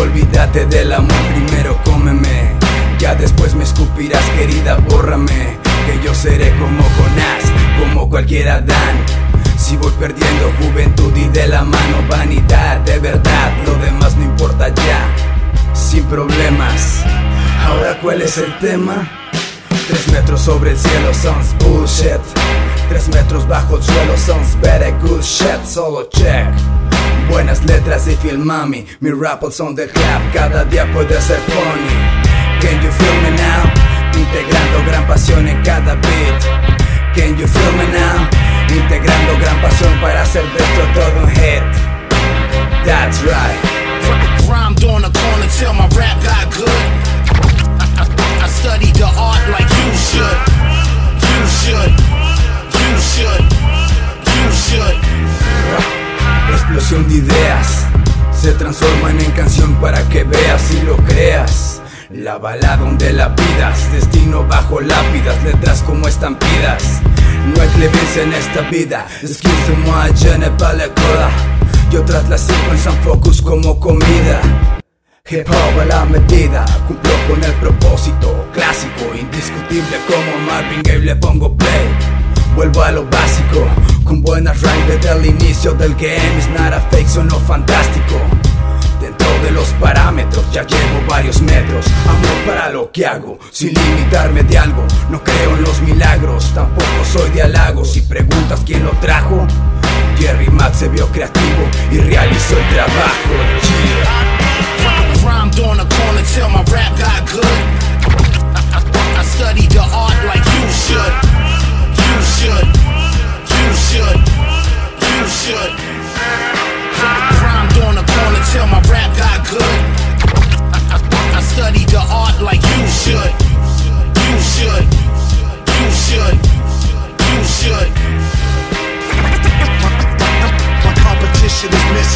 olvídate del amor, primero cómeme. Ya después me escupirás, querida, bórrame. Que yo seré como Jonás, como cualquier Adán. Si voy perdiendo juventud y de la mano vanidad, de verdad, lo demás no importa ya. Sin problemas. Ahora, ¿cuál es el tema? Tres metros sobre el cielo, sounds bullshit. Tres metros bajo el suelo, sounds very good shit. Solo check. Buenas letras y feel mami. Mi rap son del club, cada día puede ser funny. Can you feel me now? Integrando gran pasión en cada beat. Can you feel me now? Integrando gran pasión para hacer de esto todo un hit. De ideas se transforman en canción para que veas y lo creas. La balada donde la pidas, destino bajo lápidas, letras como estampidas. No hay clemencia en esta vida, excuse-moi, je ne pas coda. Y otras las sirvo en San Focus como comida. Hip hop a la medida, cumplo con el propósito clásico, indiscutible como Marvin Gaye le pongo play. Vuelvo a lo básico, con buenas rhymes desde el inicio del game. Es nada fake, sonó fantástico. Dentro de los parámetros ya llevo varios metros. Amor para lo que hago, sin limitarme de algo. No creo en los milagros, tampoco soy de halagos. Si preguntas quién lo trajo, Jerry Matt se vio creativo y realizó el trabajo. Yeah.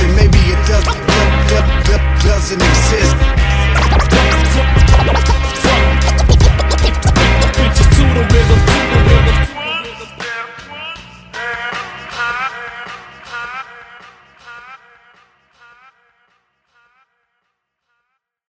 Maybe it does, does, does, doesn't exist.